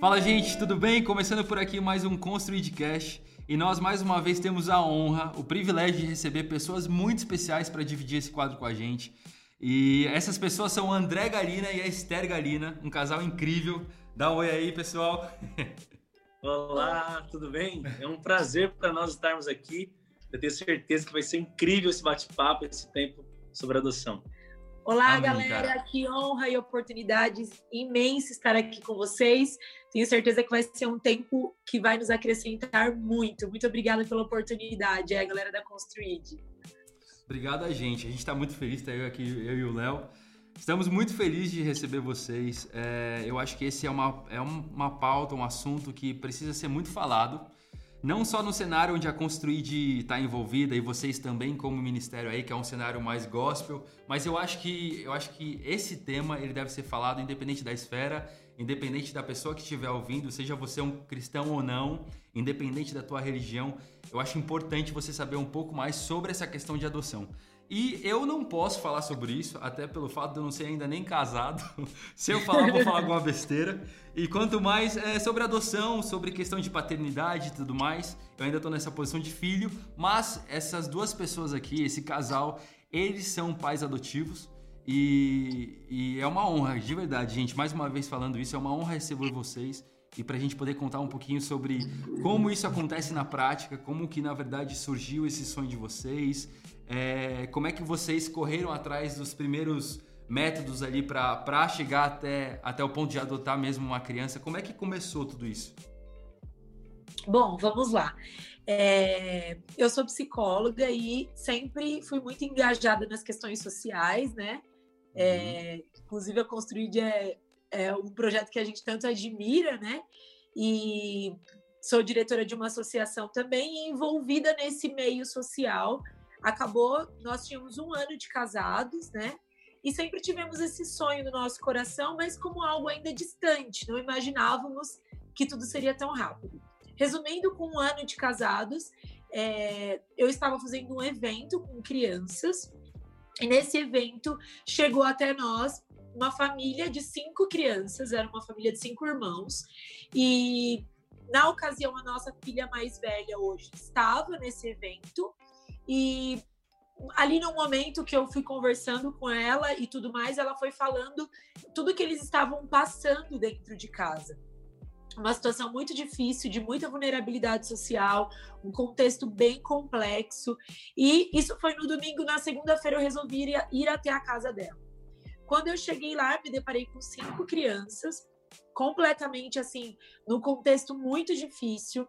Fala gente, tudo bem? Começando por aqui mais um Construid Cash e nós mais uma vez temos a honra, o privilégio de receber pessoas muito especiais para dividir esse quadro com a gente. E essas pessoas são o André Galina e a Esther Galina, um casal incrível. Dá um oi aí, pessoal. Olá, tudo bem? É um prazer para nós estarmos aqui. Eu tenho certeza que vai ser incrível esse bate-papo, esse tempo sobre adoção. Olá, Amém, galera. Cara. Que honra e oportunidade imensa estar aqui com vocês. Tenho certeza que vai ser um tempo que vai nos acrescentar muito. Muito obrigada pela oportunidade, é a galera da Construid. Obrigado a gente. A gente está muito feliz, tá eu aqui, eu e o Léo. Estamos muito felizes de receber vocês. É, eu acho que esse é uma, é uma pauta, um assunto que precisa ser muito falado não só no cenário onde a Construid está envolvida e vocês também como ministério aí, que é um cenário mais gospel, mas eu acho que eu acho que esse tema ele deve ser falado independente da esfera, independente da pessoa que estiver ouvindo, seja você um cristão ou não, independente da tua religião, eu acho importante você saber um pouco mais sobre essa questão de adoção. E eu não posso falar sobre isso, até pelo fato de eu não ser ainda nem casado. Se eu falar, vou falar alguma besteira. E quanto mais é, sobre adoção, sobre questão de paternidade e tudo mais, eu ainda estou nessa posição de filho, mas essas duas pessoas aqui, esse casal, eles são pais adotivos. E, e é uma honra, de verdade, gente. Mais uma vez falando isso, é uma honra receber vocês e para a gente poder contar um pouquinho sobre como isso acontece na prática, como que na verdade surgiu esse sonho de vocês, é, como é que vocês correram atrás dos primeiros métodos ali para chegar até, até o ponto de adotar mesmo uma criança? Como é que começou tudo isso? Bom, vamos lá. É, eu sou psicóloga e sempre fui muito engajada nas questões sociais, né? É, uhum. inclusive, a Construid é, é um projeto que a gente tanto admira, né? E sou diretora de uma associação também envolvida nesse meio social acabou, nós tínhamos um ano de casados, né? E sempre tivemos esse sonho no nosso coração, mas como algo ainda distante, não imaginávamos que tudo seria tão rápido. Resumindo, com um ano de casados, é, eu estava fazendo um evento com crianças, e nesse evento chegou até nós uma família de cinco crianças, era uma família de cinco irmãos, e na ocasião a nossa filha mais velha hoje estava nesse evento, e ali no momento que eu fui conversando com ela e tudo mais, ela foi falando tudo que eles estavam passando dentro de casa. Uma situação muito difícil, de muita vulnerabilidade social, um contexto bem complexo. E isso foi no domingo, na segunda-feira eu resolvi ir, ir até a casa dela. Quando eu cheguei lá, me deparei com cinco crianças, completamente assim, num contexto muito difícil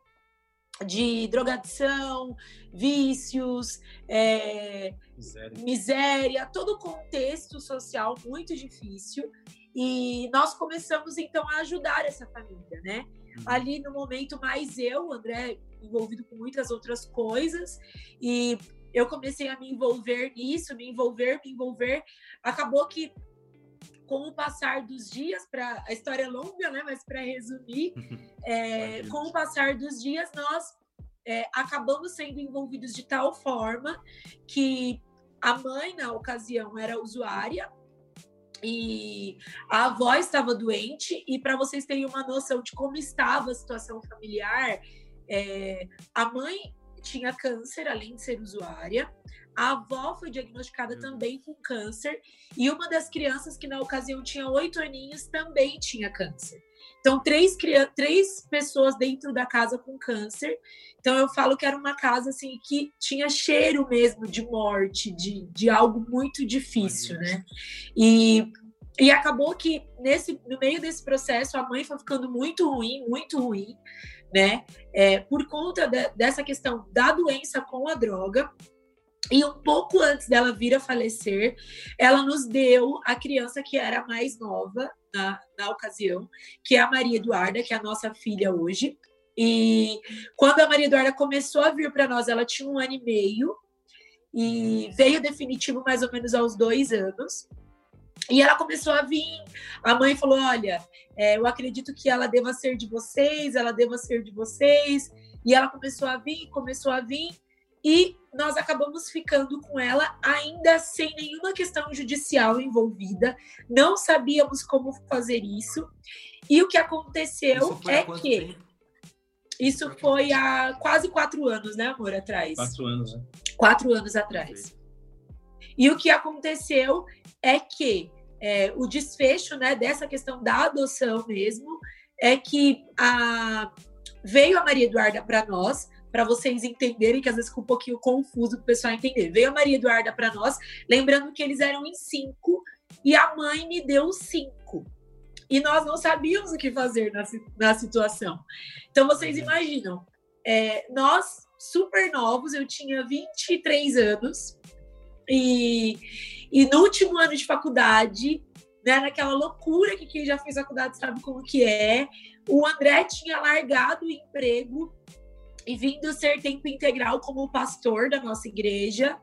de drogadição, vícios, é, miséria. miséria, todo o contexto social muito difícil. E nós começamos então a ajudar essa família, né? Uhum. Ali no momento mais eu, André, envolvido com muitas outras coisas, e eu comecei a me envolver nisso, me envolver, me envolver. Acabou que com o passar dos dias, para a história é longa, né? Mas para resumir, é, com o passar dos dias, nós é, acabamos sendo envolvidos de tal forma que a mãe, na ocasião, era usuária e a avó estava doente. E para vocês terem uma noção de como estava a situação familiar, é, a mãe tinha câncer, além de ser usuária. A avó foi diagnosticada uhum. também com câncer e uma das crianças que na ocasião tinha oito aninhos também tinha câncer. Então, três, três pessoas dentro da casa com câncer. Então, eu falo que era uma casa assim que tinha cheiro mesmo de morte, de, de algo muito difícil, né? E, e acabou que nesse, no meio desse processo a mãe foi ficando muito ruim, muito ruim, né? É, por conta de, dessa questão da doença com a droga. E um pouco antes dela vir a falecer, ela nos deu a criança que era mais nova na, na ocasião, que é a Maria Eduarda, que é a nossa filha hoje. E quando a Maria Eduarda começou a vir para nós, ela tinha um ano e meio, e veio definitivo mais ou menos aos dois anos. E ela começou a vir. A mãe falou: Olha, é, eu acredito que ela deva ser de vocês, ela deva ser de vocês. E ela começou a vir, começou a vir. E nós acabamos ficando com ela ainda sem nenhuma questão judicial envolvida, não sabíamos como fazer isso. E o que aconteceu é que. Tempo? Isso foi há quase quatro anos, né, amor? Atrás. Quatro anos, né? Quatro anos atrás. E o que aconteceu é que é, o desfecho né, dessa questão da adoção mesmo é que a, veio a Maria Eduarda para nós, para vocês entenderem, que às vezes fica um pouquinho confuso para o pessoal entender. Veio a Maria Eduarda para nós, lembrando que eles eram em cinco e a mãe me deu cinco. E nós não sabíamos o que fazer na, na situação. Então, vocês imaginam, é, nós, super novos, eu tinha 23 anos, e, e no último ano de faculdade, né, naquela loucura que quem já fez faculdade sabe como que é, o André tinha largado o emprego e vindo ser tempo integral como pastor da nossa igreja.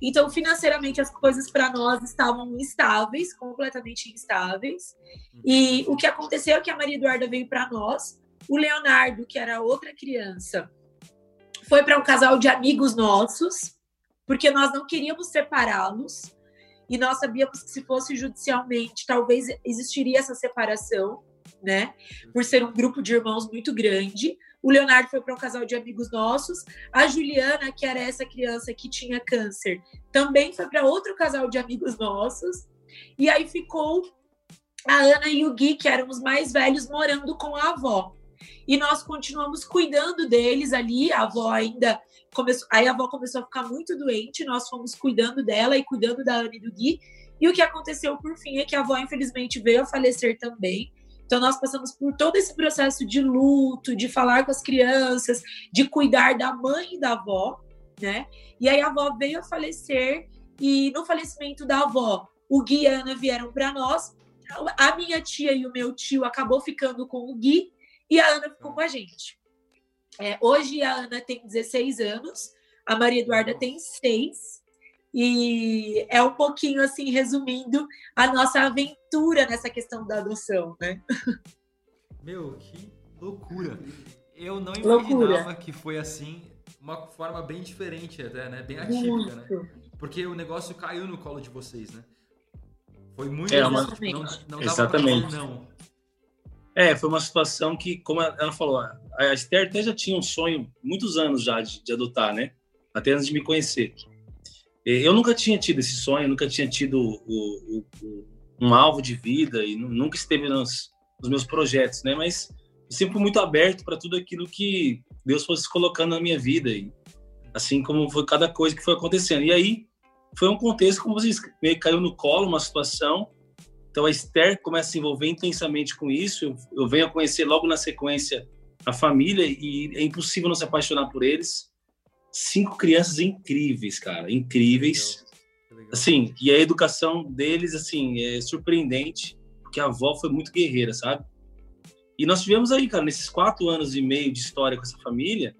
Então, financeiramente, as coisas para nós estavam instáveis, completamente instáveis. E o que aconteceu é que a Maria Eduarda veio para nós, o Leonardo, que era outra criança, foi para um casal de amigos nossos, porque nós não queríamos separá-los. E nós sabíamos que se fosse judicialmente, talvez existiria essa separação, né? Por ser um grupo de irmãos muito grande. O Leonardo foi para um casal de amigos nossos. A Juliana, que era essa criança que tinha câncer, também foi para outro casal de amigos nossos. E aí ficou a Ana e o Gui, que eram os mais velhos, morando com a avó. E nós continuamos cuidando deles ali. A avó ainda começou. Aí a avó começou a ficar muito doente. Nós fomos cuidando dela e cuidando da Ana e do Gui. E o que aconteceu por fim é que a avó, infelizmente, veio a falecer também. Então, nós passamos por todo esse processo de luto, de falar com as crianças, de cuidar da mãe e da avó, né? E aí a avó veio a falecer, e no falecimento da avó, o Gui e a Ana vieram para nós. A minha tia e o meu tio acabou ficando com o Gui, e a Ana ficou com a gente. É, hoje a Ana tem 16 anos, a Maria Eduarda tem 6. E é um pouquinho assim, resumindo a nossa aventura nessa questão da adoção, né? Meu, que loucura! Eu não imaginava loucura. que foi assim, uma forma bem diferente até, né? Bem atípica, muito. né? Porque o negócio caiu no colo de vocês, né? Foi muito é, uma... não, não Exatamente. não. É, foi uma situação que, como ela falou, a Esther até já tinha um sonho, muitos anos já, de, de adotar, né? Até antes de me conhecer. Eu nunca tinha tido esse sonho, nunca tinha tido o, o, o, um alvo de vida e nunca esteve nos, nos meus projetos, né? Mas sempre muito aberto para tudo aquilo que Deus fosse colocando na minha vida, e assim como foi cada coisa que foi acontecendo. E aí foi um contexto, como vocês meio caiu no colo, uma situação. Então a Esther começa a se envolver intensamente com isso. Eu, eu venho a conhecer logo na sequência a família e é impossível não se apaixonar por eles cinco crianças incríveis, cara, incríveis. Assim, e a educação deles, assim, é surpreendente, porque a avó foi muito guerreira, sabe? E nós tivemos aí, cara, nesses quatro anos e meio de história com essa família,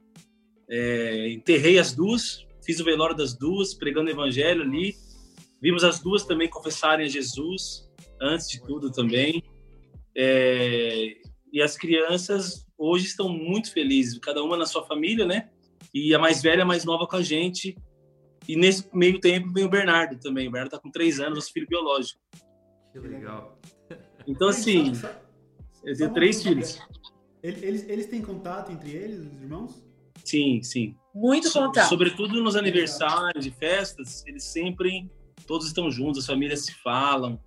é, enterrei as duas, fiz o velório das duas, pregando o evangelho ali. Vimos as duas também confessarem a Jesus, antes de tudo também. É, e as crianças hoje estão muito felizes, cada uma na sua família, né? E a mais velha, a mais nova com a gente. E nesse meio tempo vem o Bernardo também. O Bernardo tá com três anos, nosso filho biológico. Que legal. Então, assim, eu tenho três filhos. Eles, eles têm contato entre eles, os irmãos? Sim, sim. Muito contato. Sobretudo nos aniversários e festas, eles sempre, todos estão juntos, as famílias se falam.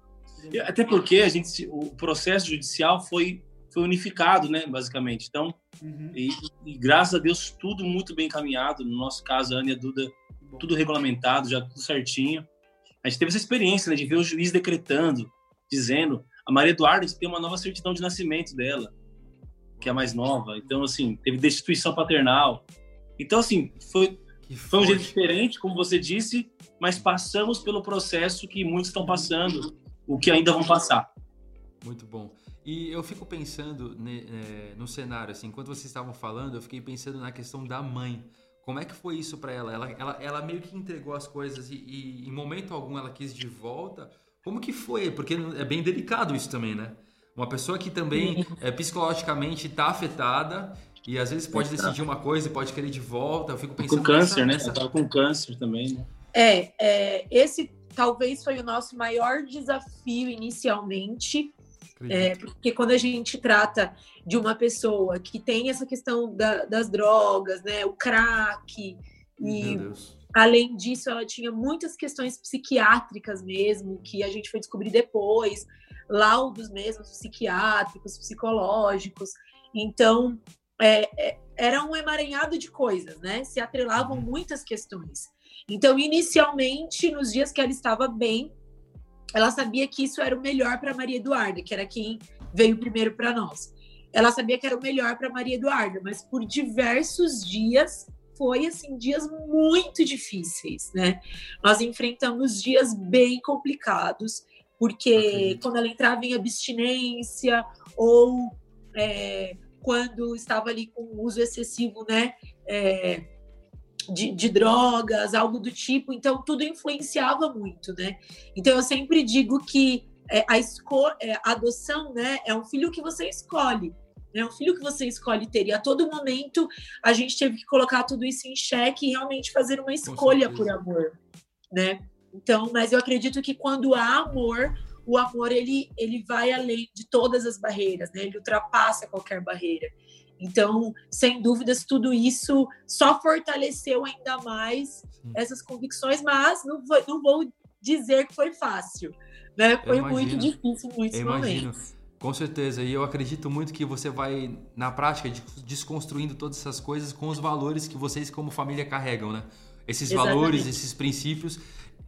Até porque a gente, o processo judicial foi foi unificado, né, basicamente. Então, uhum. e, e, graças a Deus, tudo muito bem encaminhado. No nosso caso, a Ana e a Duda, tudo regulamentado, já tudo certinho. A gente teve essa experiência, né, de ver o juiz decretando, dizendo, a Maria Eduarda tem uma nova certidão de nascimento dela, que é a mais nova. Então, assim, teve destituição paternal. Então, assim, foi, foi um jeito diferente, como você disse, mas passamos pelo processo que muitos estão passando, o que ainda vão passar. Muito bom. E eu fico pensando né, é, no cenário, assim, enquanto vocês estavam falando, eu fiquei pensando na questão da mãe. Como é que foi isso para ela? ela? Ela, ela? meio que entregou as coisas e, e, em momento algum ela quis de volta. Como que foi? Porque é bem delicado isso também, né? Uma pessoa que também é, psicologicamente está afetada E às vezes pode decidir uma coisa e pode querer de volta. Eu fico pensando. Com câncer, nessa, né? Você tava com câncer também, né? É, é, esse talvez foi o nosso maior desafio inicialmente. É, porque quando a gente trata de uma pessoa que tem essa questão da, das drogas, né, o crack, e além disso ela tinha muitas questões psiquiátricas mesmo, que a gente foi descobrir depois, laudos mesmo psiquiátricos, psicológicos. Então, é, é, era um emaranhado de coisas, né? Se atrelavam uhum. muitas questões. Então, inicialmente, nos dias que ela estava bem, ela sabia que isso era o melhor para Maria Eduarda, que era quem veio primeiro para nós. Ela sabia que era o melhor para Maria Eduarda, mas por diversos dias foi assim dias muito difíceis, né? Nós enfrentamos dias bem complicados, porque quando ela entrava em abstinência ou é, quando estava ali com uso excessivo, né? É, de, de, drogas, algo do tipo. Então, tudo influenciava muito, né? Então, eu sempre digo que é, a, é, a adoção, né, é um filho que você escolhe. É um filho que você escolhe ter. E a todo momento a gente teve que colocar tudo isso em xeque e realmente fazer uma escolha por amor, né? Então, mas eu acredito que quando há amor, o amor ele, ele vai além de todas as barreiras, né? Ele ultrapassa qualquer barreira. Então, sem dúvidas, tudo isso só fortaleceu ainda mais Sim. essas convicções, mas não vou, não vou dizer que foi fácil. Né? Foi muito difícil em muitos momentos. Imagino. Com certeza, e eu acredito muito que você vai, na prática, desconstruindo todas essas coisas com os valores que vocês, como família, carregam, né? Esses Exatamente. valores, esses princípios.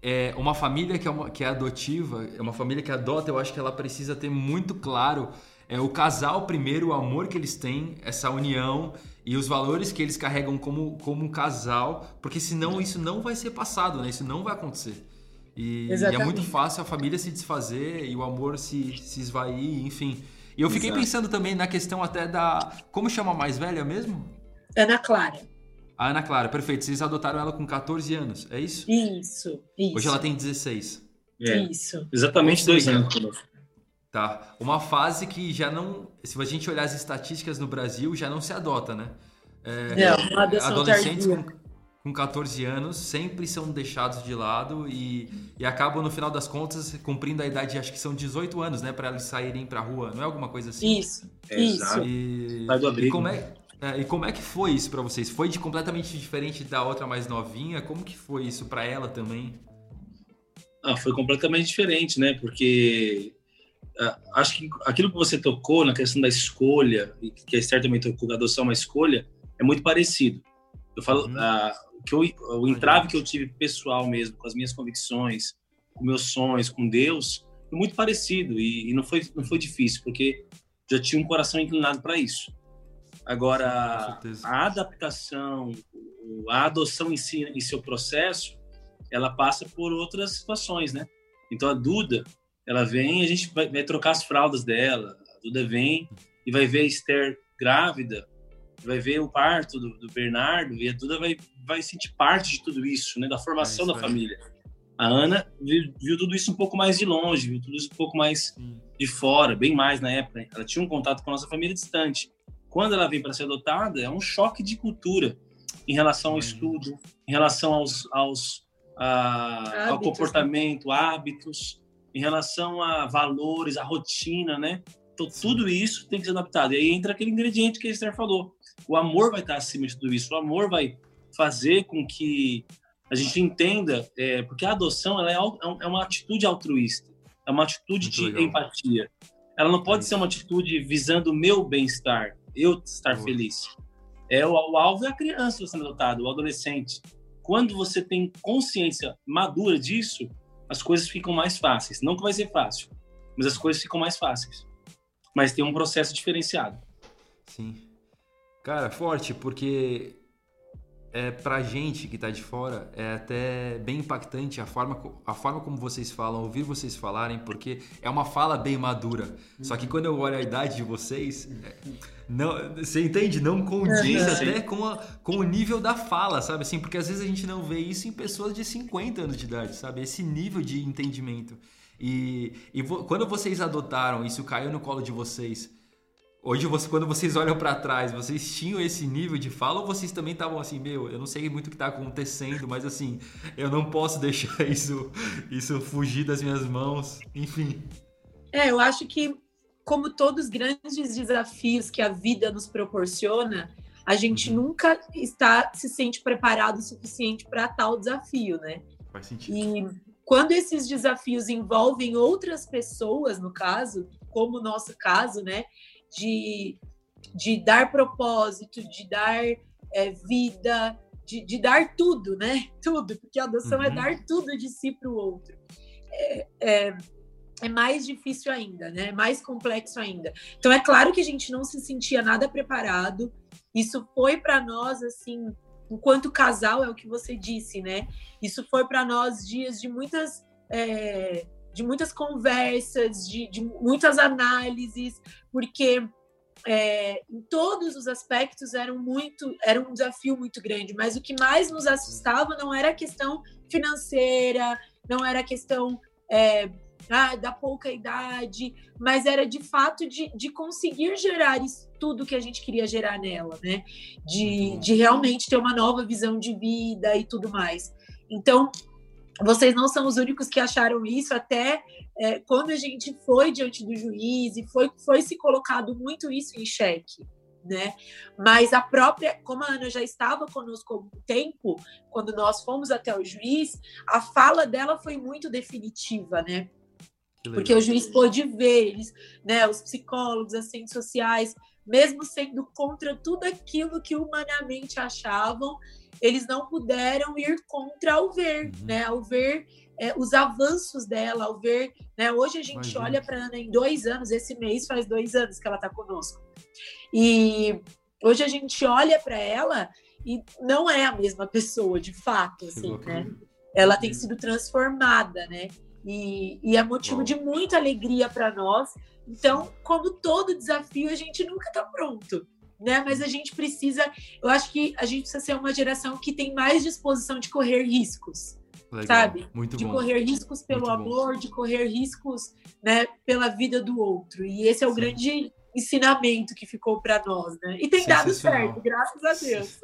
É, uma família que é, uma, que é adotiva, é uma família que adota, eu acho que ela precisa ter muito claro é o casal primeiro, o amor que eles têm, essa união e os valores que eles carregam como, como um casal, porque senão isso não vai ser passado, né? Isso não vai acontecer. E, e é muito fácil a família se desfazer e o amor se, se esvair, enfim. E eu fiquei Exato. pensando também na questão até da. Como chama a mais velha mesmo? Ana Clara. A Ana Clara, perfeito. Vocês adotaram ela com 14 anos, é isso? Isso, isso. Hoje ela tem 16. É. Isso. Exatamente dois anos. Tá. Uma fase que já não. Se a gente olhar as estatísticas no Brasil, já não se adota, né? É, não, adolescentes com, com 14 anos sempre são deixados de lado e, e acabam, no final das contas, cumprindo a idade, acho que são 18 anos, né? Para eles saírem pra rua, não é alguma coisa assim? Isso. isso. E, e, como é, é, e como é que foi isso para vocês? Foi de completamente diferente da outra mais novinha? Como que foi isso para ela também? Ah, foi completamente diferente, né? Porque é, acho que aquilo que você tocou na questão da escolha, e que a Esther também tocou, a adoção é uma escolha, é muito parecido. Eu falo, uhum. uh, que eu, o entrave que eu tive pessoal mesmo, com as minhas convicções, com meus sonhos, com Deus, foi muito parecido e, e não, foi, não foi difícil, porque já tinha um coração inclinado para isso. Agora, a adaptação, a adoção em si, em seu processo, ela passa por outras situações, né? Então, a Duda, ela vem, a gente vai, vai, trocar as fraldas dela. A Duda vem e vai ver a Esther grávida, vai ver o parto do, do Bernardo e a Duda vai, vai sentir parte de tudo isso, né? Da formação é da família. A Ana viu, viu, tudo isso um pouco mais de longe, viu tudo isso um pouco mais de fora, bem mais na época. Ela tinha um contato com a nossa família distante. Quando ela vem para ser adotada, é um choque de cultura em relação ao estudo, em relação aos, aos a, ao né? comportamento, hábitos em relação a valores, a rotina, né? Então, tudo isso tem que ser adaptado. E aí entra aquele ingrediente que a Esther falou. O amor vai estar acima de tudo isso. O amor vai fazer com que a gente entenda, é, porque a adoção ela é, é, é uma atitude altruísta, é uma atitude Muito de legal. empatia. Ela não pode é ser uma atitude visando o meu bem-estar, eu estar feliz. É o, o alvo é a criança sendo adotada, o adolescente. Quando você tem consciência madura disso, as coisas ficam mais fáceis. Não que vai ser fácil, mas as coisas ficam mais fáceis. Mas tem um processo diferenciado. Sim. Cara, forte, porque é pra gente que tá de fora, é até bem impactante a forma, a forma como vocês falam, ouvir vocês falarem, porque é uma fala bem madura. Só que quando eu olho a idade de vocês, é, não, você entende? Não condiz até com, a, com o nível da fala, sabe? Assim, porque às vezes a gente não vê isso em pessoas de 50 anos de idade, sabe? Esse nível de entendimento. E, e quando vocês adotaram, isso caiu no colo de vocês, Hoje, você, quando vocês olham para trás, vocês tinham esse nível de fala ou vocês também estavam assim, meu, eu não sei muito o que está acontecendo, mas assim, eu não posso deixar isso, isso fugir das minhas mãos, enfim. É, eu acho que, como todos os grandes desafios que a vida nos proporciona, a gente uhum. nunca está se sente preparado o suficiente para tal desafio, né? Faz sentido. E quando esses desafios envolvem outras pessoas, no caso, como o nosso caso, né? De, de dar propósito, de dar é, vida, de, de, dar tudo, né? Tudo, porque a adoção é uhum. é dar tudo de si para o outro. É, é, é, mais difícil ainda, né? Mais complexo ainda. Então é claro que a gente não se sentia nada preparado. Isso foi para nós assim, enquanto casal é o que você disse, né? Isso foi para nós dias de muitas é, de muitas conversas, de, de muitas análises, porque é, em todos os aspectos era, muito, era um desafio muito grande, mas o que mais nos assustava não era a questão financeira, não era a questão é, ah, da pouca idade, mas era de fato de, de conseguir gerar isso, tudo que a gente queria gerar nela, né? De, de realmente ter uma nova visão de vida e tudo mais. Então, vocês não são os únicos que acharam isso, até é, quando a gente foi diante do juiz e foi, foi se colocado muito isso em xeque. Né? Mas a própria, como a Ana já estava conosco há algum tempo, quando nós fomos até o juiz, a fala dela foi muito definitiva, né? Porque o juiz pôde ver eles, né, os psicólogos, as ciências sociais, mesmo sendo contra tudo aquilo que humanamente achavam, eles não puderam ir contra ao ver, uhum. né? Ao ver é, os avanços dela, ao ver, né? Hoje a gente olha para Ana em dois anos, esse mês faz dois anos que ela está conosco. E hoje a gente olha para ela e não é a mesma pessoa, de fato, assim, né? Ela tem sido transformada, né? E, e é motivo Bom. de muita alegria para nós. Então, como todo desafio, a gente nunca está pronto né? Mas a gente precisa, eu acho que a gente precisa ser uma geração que tem mais disposição de correr riscos. Legal. Sabe? Muito de bom. correr riscos pelo Muito amor, bom. de correr riscos, né, pela vida do outro. E esse é o Sim. grande ensinamento que ficou para nós, né? E tem dado certo, graças a Deus.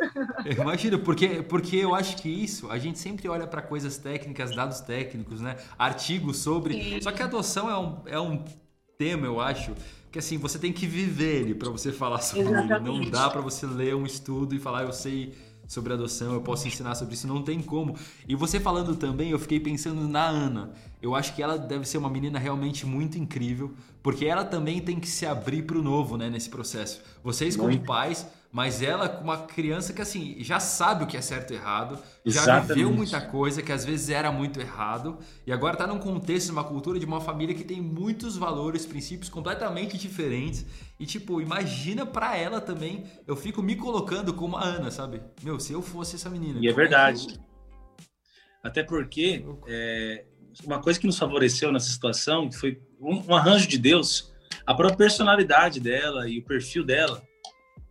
Eu imagino, porque, porque eu acho que isso, a gente sempre olha para coisas técnicas, dados técnicos, né? Artigos sobre. Sim. Só que a adoção é um, é um tema, eu acho, que assim, você tem que viver ele para você falar sobre Exatamente. ele. Não dá para você ler um estudo e falar, eu sei sobre adoção, eu posso ensinar sobre isso, não tem como. E você falando também, eu fiquei pensando na Ana. Eu acho que ela deve ser uma menina realmente muito incrível, porque ela também tem que se abrir para o novo, né, nesse processo. Vocês como pais mas ela com uma criança que assim já sabe o que é certo e errado, Exatamente. já viveu muita coisa que às vezes era muito errado e agora está num contexto, numa cultura de uma família que tem muitos valores, princípios completamente diferentes e tipo imagina para ela também. Eu fico me colocando como a Ana, sabe? Meu, se eu fosse essa menina. E é verdade. É eu... Até porque é, uma coisa que nos favoreceu nessa situação foi um, um arranjo de Deus, a própria personalidade dela e o perfil dela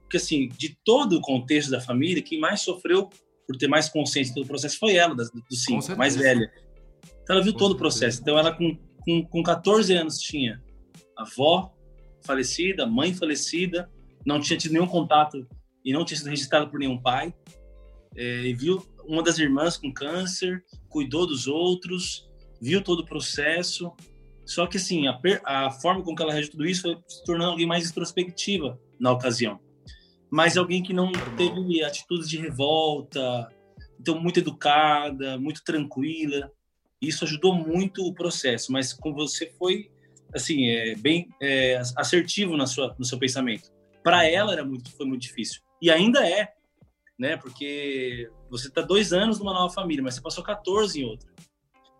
porque, assim, de todo o contexto da família, quem mais sofreu por ter mais consciência do processo foi ela, dos cinco, mais velha. Então, ela viu com todo certeza. o processo. Então, ela, com, com, com 14 anos, tinha avó falecida, mãe falecida, não tinha tido nenhum contato e não tinha sido registrada por nenhum pai. É, e viu uma das irmãs com câncer, cuidou dos outros, viu todo o processo. Só que, assim, a, a forma com que ela reagiu tudo isso foi se tornando alguém mais introspectiva na ocasião mas alguém que não teve atitudes de revolta, então muito educada, muito tranquila. Isso ajudou muito o processo, mas com você foi assim é, bem é, assertivo na sua no seu pensamento. Para ela era muito foi muito difícil e ainda é, né? Porque você está dois anos numa nova família, mas você passou 14 em outra.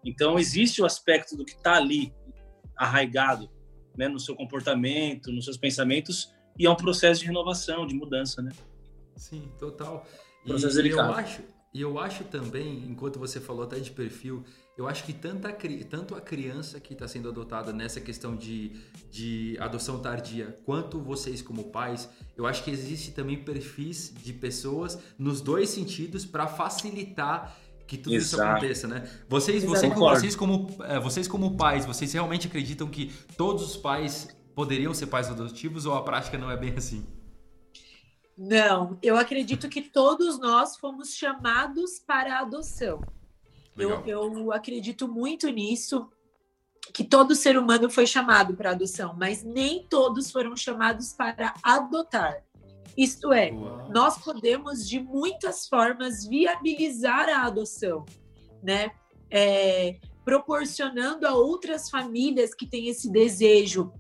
Então existe o aspecto do que está ali arraigado, né, no seu comportamento, nos seus pensamentos e é um processo de renovação, de mudança, né? Sim, total. Processo e, delicado. eu acho, e eu acho também, enquanto você falou até de perfil, eu acho que tanta, tanto a criança que está sendo adotada nessa questão de, de adoção tardia, quanto vocês como pais, eu acho que existe também perfis de pessoas nos dois sentidos para facilitar que tudo Exato. isso aconteça, né? Vocês, vocês, vocês, como, é, vocês como pais, vocês realmente acreditam que todos os pais poderiam ser pais adotivos ou a prática não é bem assim? Não, eu acredito que todos nós fomos chamados para a adoção. Eu, eu, acredito muito nisso, que todo ser humano foi chamado para adoção, mas nem todos foram chamados para adotar. Isto é, Uau. nós podemos de muitas formas viabilizar a adoção, né? É, proporcionando a outras famílias que têm esse desejo,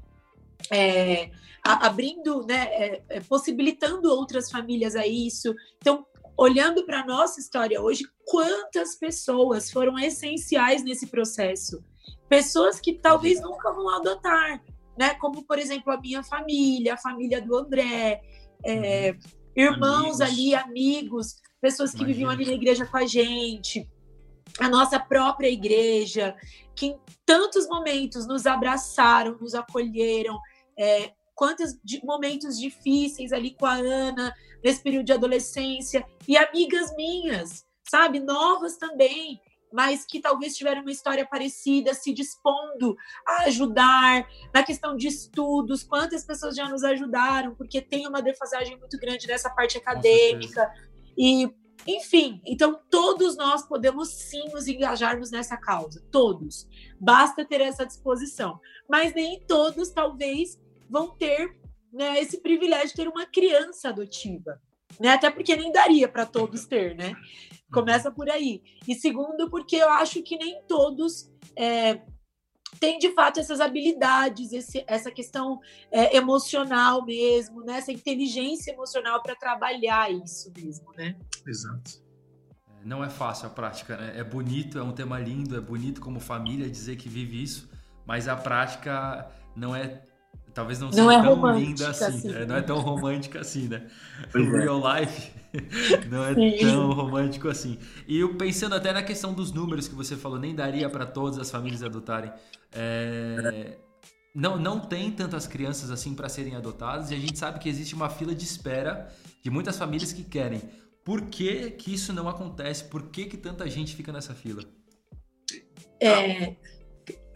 é, abrindo, né, é, é, possibilitando outras famílias a isso. Então, olhando para a nossa história hoje, quantas pessoas foram essenciais nesse processo? Pessoas que talvez nunca vão adotar, né? Como, por exemplo, a minha família, a família do André, é, uhum. irmãos amigos. ali, amigos, pessoas que Imagina. viviam ali na igreja com a gente, a nossa própria igreja, que em tantos momentos nos abraçaram, nos acolheram, é, quantos momentos difíceis ali com a Ana, nesse período de adolescência, e amigas minhas, sabe, novas também, mas que talvez tiveram uma história parecida, se dispondo a ajudar na questão de estudos, quantas pessoas já nos ajudaram, porque tem uma defasagem muito grande nessa parte acadêmica. E, enfim, então todos nós podemos sim nos engajarmos nessa causa, todos. Basta ter essa disposição. Mas nem todos, talvez, vão ter né, esse privilégio de ter uma criança adotiva. Né? Até porque nem daria para todos ter, né? Começa por aí. E segundo, porque eu acho que nem todos é, têm de fato essas habilidades, esse, essa questão é, emocional mesmo, né? essa inteligência emocional para trabalhar isso mesmo, né? Exato. É, não é fácil a prática, né? É bonito, é um tema lindo, é bonito como família dizer que vive isso, mas a prática não é talvez não, não seja é tão linda assim, assim né? não é tão romântica assim, né? O é. real life não é Sim. tão romântico assim. E eu pensando até na questão dos números que você falou, nem daria para todas as famílias adotarem. É... Não, não tem tantas crianças assim para serem adotadas e a gente sabe que existe uma fila de espera de muitas famílias que querem. Por que, que isso não acontece? Por que, que tanta gente fica nessa fila? É,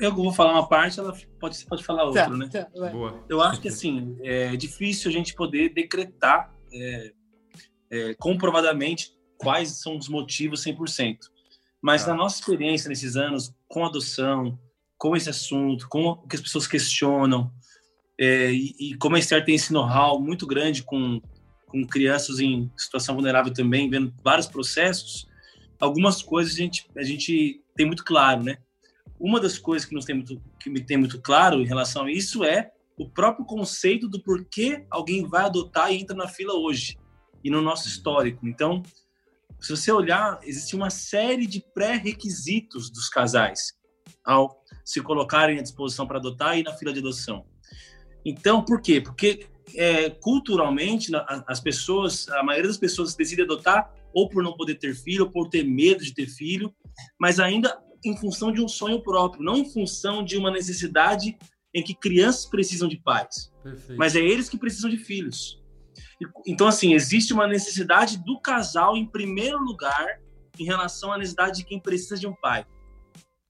eu vou falar uma parte, ela pode, você pode falar outra, tá, né? Tá, Boa. Eu acho que assim é difícil a gente poder decretar é, é, comprovadamente quais são os motivos 100%. Mas tá. na nossa experiência nesses anos com adoção, com esse assunto, com o que as pessoas questionam, é, e, e, como a Esther tem esse know-how muito grande com, com crianças em situação vulnerável também, vendo vários processos, algumas coisas a gente, a gente tem muito claro, né? Uma das coisas que nos tem muito, que me tem muito claro em relação a isso é o próprio conceito do porquê alguém vai adotar e entra na fila hoje e no nosso histórico. Então, se você olhar, existe uma série de pré-requisitos dos casais ao se colocarem à disposição para adotar e na fila de adoção. Então, por quê? Porque é, culturalmente as pessoas, a maioria das pessoas decide adotar ou por não poder ter filho, ou por ter medo de ter filho, mas ainda em função de um sonho próprio, não em função de uma necessidade em que crianças precisam de pais, Perfeito. mas é eles que precisam de filhos. Então, assim, existe uma necessidade do casal em primeiro lugar em relação à necessidade de quem precisa de um pai.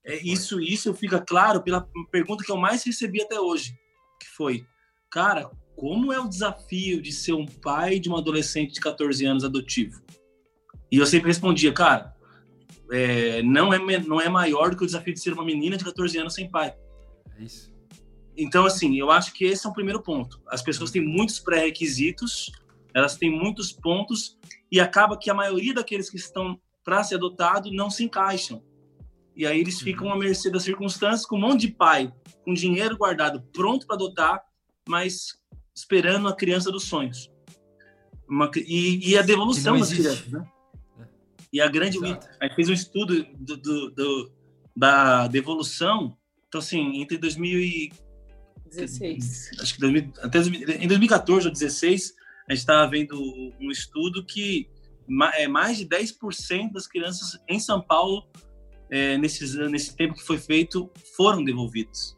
É, isso, isso fica claro pela pergunta que eu mais recebi até hoje, que foi, cara, como é o desafio de ser um pai de um adolescente de 14 anos adotivo? E eu sempre respondia, cara, é, não, é, não é maior do que o desafio de ser uma menina de 14 anos sem pai. É isso. Então, assim, eu acho que esse é o primeiro ponto. As pessoas têm muitos pré-requisitos, elas têm muitos pontos, e acaba que a maioria daqueles que estão para ser adotado não se encaixam. E aí eles ficam à mercê das circunstâncias, com um monte de pai, com dinheiro guardado, pronto para adotar, mas esperando a criança dos sonhos. Uma, e, e, a devolução das crianças, né? E a grande... Exato. A gente fez um estudo do, do, do, da devolução, então assim, entre 2000 e 16. Acho que 2000, até em 2014 ou 2016, a gente estava vendo um estudo que é, mais de 10% das crianças em São Paulo, é, nesses, nesse tempo que foi feito, foram devolvidas.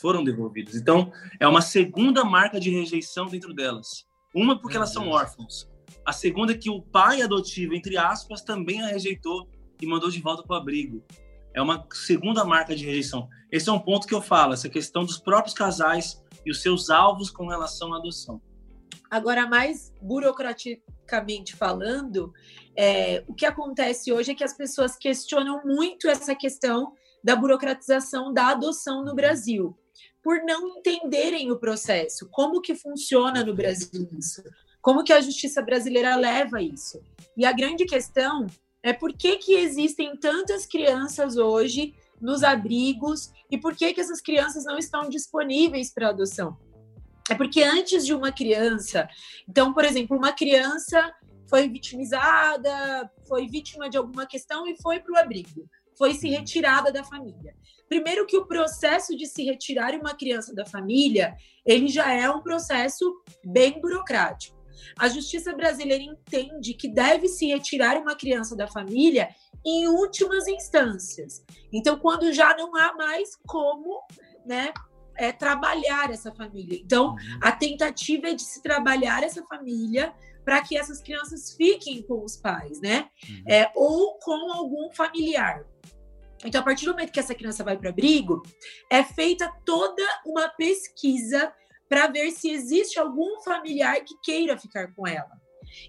Foram devolvidas. Então, é uma segunda marca de rejeição dentro delas. Uma porque Meu elas Deus. são órfãos. A segunda é que o pai adotivo, entre aspas, também a rejeitou e mandou de volta para o abrigo é uma segunda marca de rejeição. Esse é um ponto que eu falo, essa questão dos próprios casais e os seus alvos com relação à adoção. Agora, mais burocraticamente falando, é, o que acontece hoje é que as pessoas questionam muito essa questão da burocratização da adoção no Brasil, por não entenderem o processo, como que funciona no Brasil isso, como que a justiça brasileira leva isso. E a grande questão é por que, que existem tantas crianças hoje nos abrigos e por que, que essas crianças não estão disponíveis para adoção. É porque antes de uma criança, então, por exemplo, uma criança foi vitimizada, foi vítima de alguma questão e foi para o abrigo, foi se retirada da família. Primeiro que o processo de se retirar uma criança da família, ele já é um processo bem burocrático. A justiça brasileira entende que deve se retirar uma criança da família em últimas instâncias. Então, quando já não há mais como, né, é, trabalhar essa família. Então, uhum. a tentativa é de se trabalhar essa família para que essas crianças fiquem com os pais, né? Uhum. É, ou com algum familiar. Então, a partir do momento que essa criança vai para abrigo, é feita toda uma pesquisa para ver se existe algum familiar que queira ficar com ela.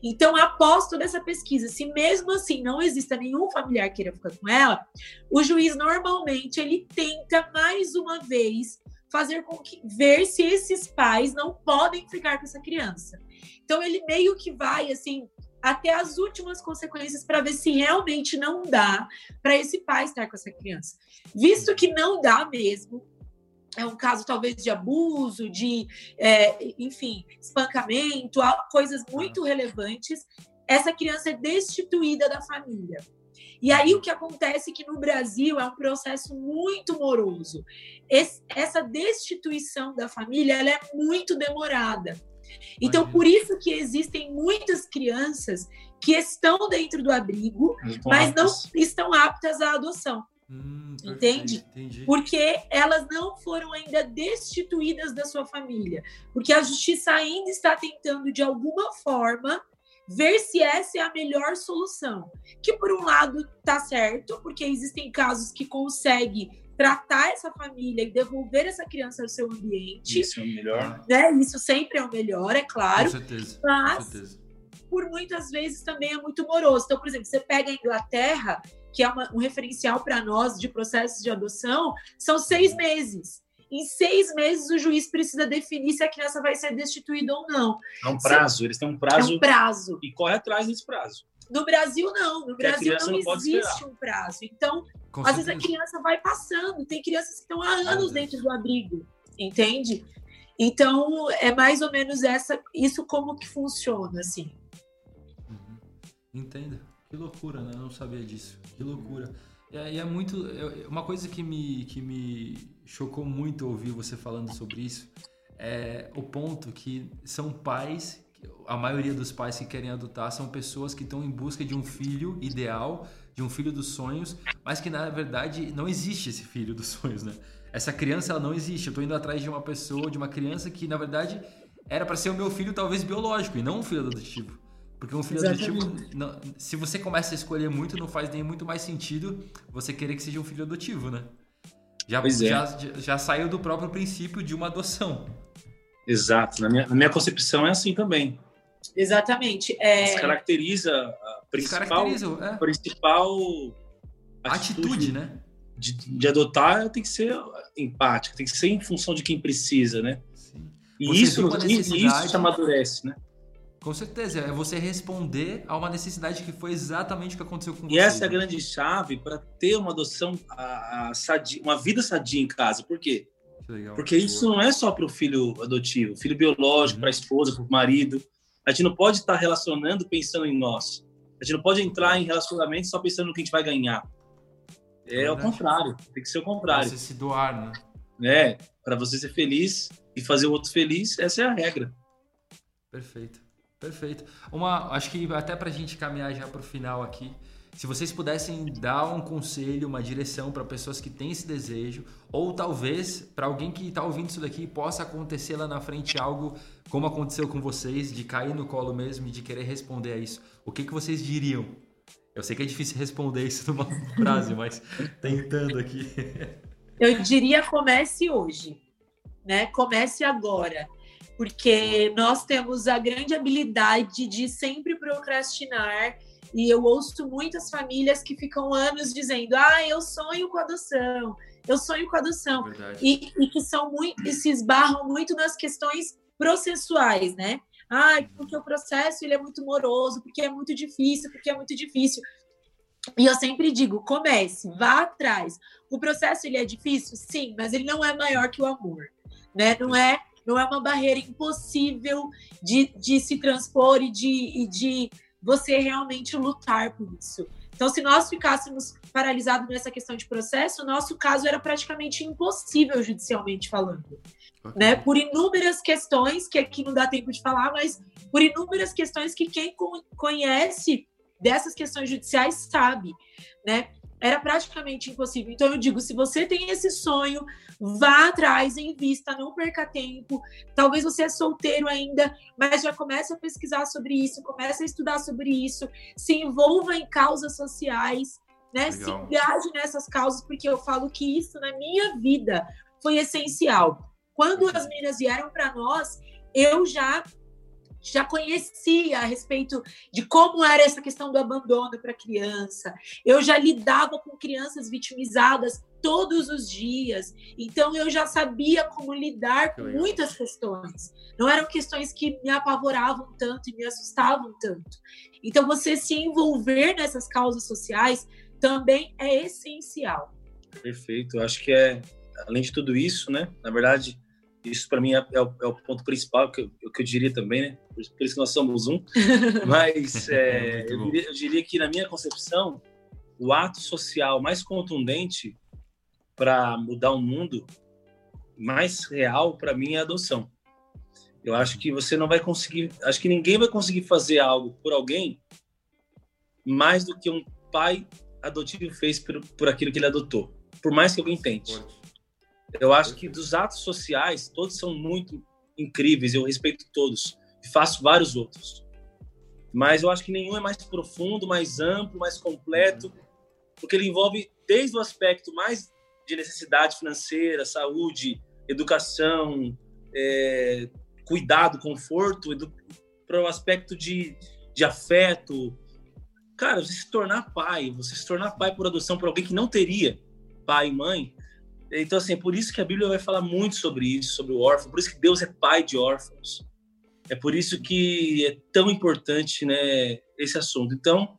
Então, após toda essa pesquisa, se mesmo assim não exista nenhum familiar que queira ficar com ela, o juiz normalmente ele tenta mais uma vez fazer com que ver se esses pais não podem ficar com essa criança. Então ele meio que vai assim até as últimas consequências para ver se realmente não dá para esse pai estar com essa criança. Visto que não dá mesmo, é um caso talvez de abuso, de, é, enfim, espancamento, coisas muito relevantes, essa criança é destituída da família. E aí o que acontece é que no Brasil é um processo muito moroso. Esse, essa destituição da família ela é muito demorada. Então, por isso que existem muitas crianças que estão dentro do abrigo, mas não estão aptas à adoção. Hum, Entende? Entendi. Porque elas não foram ainda destituídas da sua família. Porque a justiça ainda está tentando, de alguma forma, ver se essa é a melhor solução. Que, por um lado, está certo, porque existem casos que consegue tratar essa família e devolver essa criança ao seu ambiente. Isso é o melhor. Né? Isso sempre é o melhor, é claro. Com certeza. Mas, Com certeza. por muitas vezes, também é muito moroso. Então, por exemplo, você pega a Inglaterra que é uma, um referencial para nós de processos de adoção, são seis meses. Em seis meses, o juiz precisa definir se a criança vai ser destituída ou não. É um prazo, se... eles têm um prazo. É um prazo. E corre atrás desse prazo. No Brasil, não. No Brasil, não, não existe um prazo. Então, Com às certeza. vezes a criança vai passando. Tem crianças que estão há anos dentro do abrigo, entende? Então, é mais ou menos essa, isso como que funciona, assim. Uhum. Entenda. Que loucura, né? Eu não sabia disso. Que loucura. E é, é muito. É, uma coisa que me, que me chocou muito ouvir você falando sobre isso é o ponto que são pais, a maioria dos pais que querem adotar são pessoas que estão em busca de um filho ideal, de um filho dos sonhos, mas que na verdade não existe esse filho dos sonhos, né? Essa criança ela não existe. Eu estou indo atrás de uma pessoa, de uma criança que na verdade era para ser o meu filho talvez biológico e não um filho adotivo. Porque um filho Exatamente. adotivo, não, se você começa a escolher muito, não faz nem muito mais sentido você querer que seja um filho adotivo, né? Já, é. já, já, saiu do próprio princípio de uma adoção. Exato. Na minha, na minha concepção é assim também. Exatamente. É... Descaracteriza a principal, é. principal atitude, atitude né? De, de, adotar tem que ser empática, tem que ser em função de quem precisa, né? Sim. E isso, isso te amadurece, né? Com certeza, é você responder a uma necessidade que foi exatamente o que aconteceu com e você. E essa é a grande chave para ter uma adoção, a, a sadia, uma vida sadia em casa. Por quê? Legal, Porque isso boa. não é só para o filho adotivo, filho biológico, uhum. para a esposa, para o marido. A gente não pode estar relacionando pensando em nós. A gente não pode entrar em relacionamento só pensando no que a gente vai ganhar. É, é o contrário, tem que ser o contrário. Pra você se doar, né? É, para você ser feliz e fazer o outro feliz, essa é a regra. Perfeito. Perfeito. Uma, acho que até para a gente caminhar já para o final aqui, se vocês pudessem dar um conselho, uma direção para pessoas que têm esse desejo, ou talvez para alguém que está ouvindo isso daqui possa acontecer lá na frente algo como aconteceu com vocês, de cair no colo mesmo e de querer responder a isso, o que, que vocês diriam? Eu sei que é difícil responder isso numa frase, mas tentando aqui. Eu diria comece hoje. né? Comece agora. Porque nós temos a grande habilidade de sempre procrastinar e eu ouço muitas famílias que ficam anos dizendo: ah, eu sonho com adoção, eu sonho com adoção. E, e, que são muito, e se esbarram muito nas questões processuais, né? Ah, porque o processo ele é muito moroso, porque é muito difícil, porque é muito difícil. E eu sempre digo, comece, vá atrás. O processo ele é difícil, sim, mas ele não é maior que o amor, né? Não é, não é uma barreira impossível de, de se transpor e de, e de você realmente lutar por isso. Então, se nós ficássemos paralisados nessa questão de processo, o nosso caso era praticamente impossível judicialmente falando. Né? Por inúmeras questões, que aqui não dá tempo de falar, mas por inúmeras questões que quem conhece dessas questões judiciais sabe, né? Era praticamente impossível. Então eu digo, se você tem esse sonho, vá atrás, invista, não perca tempo. Talvez você é solteiro ainda, mas já comece a pesquisar sobre isso, comece a estudar sobre isso, se envolva em causas sociais, né? Legal. Se engaje nessas causas, porque eu falo que isso na minha vida foi essencial. Quando as meninas vieram para nós, eu já já conhecia a respeito de como era essa questão do abandono para criança. Eu já lidava com crianças vitimizadas todos os dias. Então eu já sabia como lidar com muitas questões. Não eram questões que me apavoravam tanto e me assustavam tanto. Então você se envolver nessas causas sociais também é essencial. Perfeito. Eu acho que é além de tudo isso, né? Na verdade, isso para mim é, é, o, é, o, ponto principal que eu, que eu diria também, né? Por, isso que nós somos um. Mas é, é eu, diria, eu, diria, que, na minha concepção, o ato social mais contundente para mudar o mundo, mais real, para mim, é a adoção. Eu acho que você não vai conseguir, acho que ninguém vai conseguir fazer algo por alguém mais do que um pai adotivo fez por, por aquilo que ele adotou, por mais que alguém tente. Eu acho que dos atos sociais, todos são muito incríveis, eu respeito todos e faço vários outros. Mas eu acho que nenhum é mais profundo, mais amplo, mais completo, porque ele envolve desde o aspecto mais de necessidade financeira, saúde, educação, é, cuidado, conforto, para o aspecto de, de afeto. Cara, você se tornar pai, você se tornar pai por adoção por alguém que não teria pai e mãe, então, assim, é por isso que a Bíblia vai falar muito sobre isso, sobre o órfão, por isso que Deus é pai de órfãos. É por isso que é tão importante né, esse assunto. Então,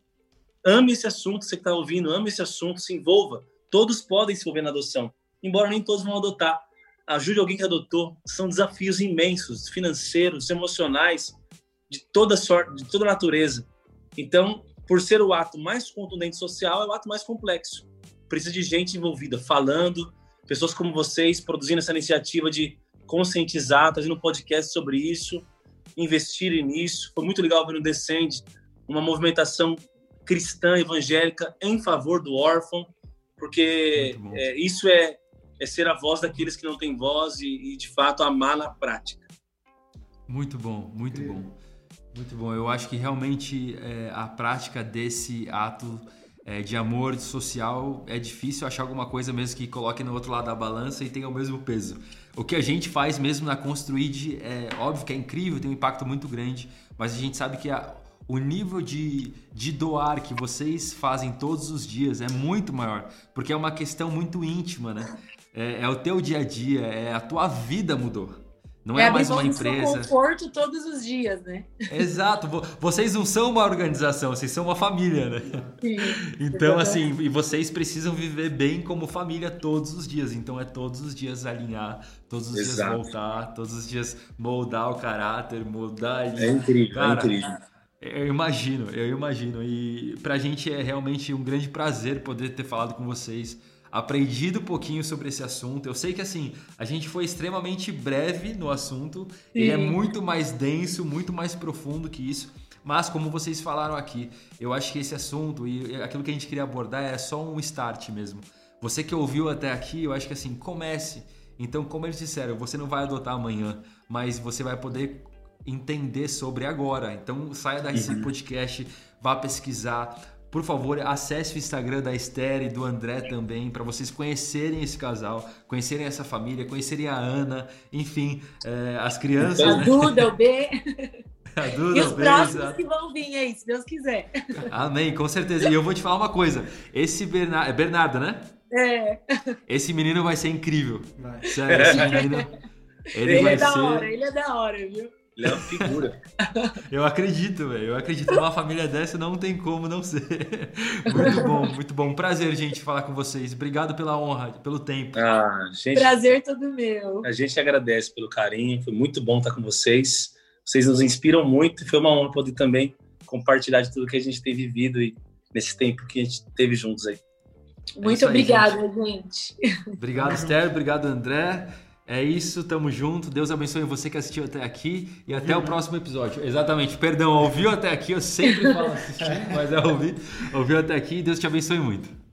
ame esse assunto, você que está ouvindo, ame esse assunto, se envolva. Todos podem se envolver na adoção, embora nem todos vão adotar. Ajude alguém que adotou. São desafios imensos, financeiros, emocionais, de toda sorte, de toda natureza. Então, por ser o ato mais contundente social, é o ato mais complexo. Precisa de gente envolvida, falando, pessoas como vocês produzindo essa iniciativa de conscientizar, trazendo um podcast sobre isso, investirem nisso. Foi muito legal ver no Descende uma movimentação cristã evangélica em favor do órfão, porque é, isso é, é ser a voz daqueles que não têm voz e, e de fato amar na prática. Muito bom, muito bom. Muito bom. Eu acho que realmente é, a prática desse ato é, de amor social, é difícil achar alguma coisa mesmo que coloque no outro lado da balança e tenha o mesmo peso. O que a gente faz mesmo na Construid é óbvio que é incrível, tem um impacto muito grande, mas a gente sabe que a, o nível de, de doar que vocês fazem todos os dias é muito maior, porque é uma questão muito íntima, né? É, é o teu dia a dia, é a tua vida mudou. Não é, é mais uma empresa. conforto todos os dias, né? Exato. Vocês não são uma organização, vocês são uma família, né? Sim, então, assim, e vocês precisam viver bem como família todos os dias. Então, é todos os dias alinhar, todos os Exato. dias voltar, todos os dias moldar o caráter, mudar. É incrível, é Cara, é incrível. Eu imagino, eu imagino. E pra gente é realmente um grande prazer poder ter falado com vocês aprendido um pouquinho sobre esse assunto. Eu sei que assim, a gente foi extremamente breve no assunto, Sim. ele é muito mais denso, muito mais profundo que isso. Mas como vocês falaram aqui, eu acho que esse assunto e aquilo que a gente queria abordar é só um start mesmo. Você que ouviu até aqui, eu acho que assim, comece. Então, como eles disseram, você não vai adotar amanhã, mas você vai poder entender sobre agora. Então, saia desse uhum. podcast, vá pesquisar, por favor, acesse o Instagram da Esther e do André também, para vocês conhecerem esse casal, conhecerem essa família, conhecerem a Ana, enfim, é, as crianças. A né? Duda, o B. A Duda, e os próximos que vão vir aí, se Deus quiser. Amém, com certeza. E eu vou te falar uma coisa: esse Bernardo. É Bernardo, né? É. Esse menino vai ser incrível. Vai. Sério, esse menino. Ele, ele é da ser... hora, ele é da hora, viu? Ele é uma figura. eu acredito, velho. Eu acredito numa família dessa, não tem como não ser. muito bom, muito bom. Prazer, gente, falar com vocês. Obrigado pela honra, pelo tempo. Ah, gente, Prazer todo meu. A gente agradece pelo carinho. Foi muito bom estar com vocês. Vocês nos inspiram muito e foi uma honra poder também compartilhar de tudo que a gente tem vivido e nesse tempo que a gente teve juntos aí. Muito é obrigada, gente. gente. Obrigado, Esther. Obrigado, André. É isso, tamo junto. Deus abençoe você que assistiu até aqui e até o próximo episódio. Exatamente, perdão, ouviu até aqui, eu sempre falo assistir, mas é ouvir. Ouviu até aqui, Deus te abençoe muito.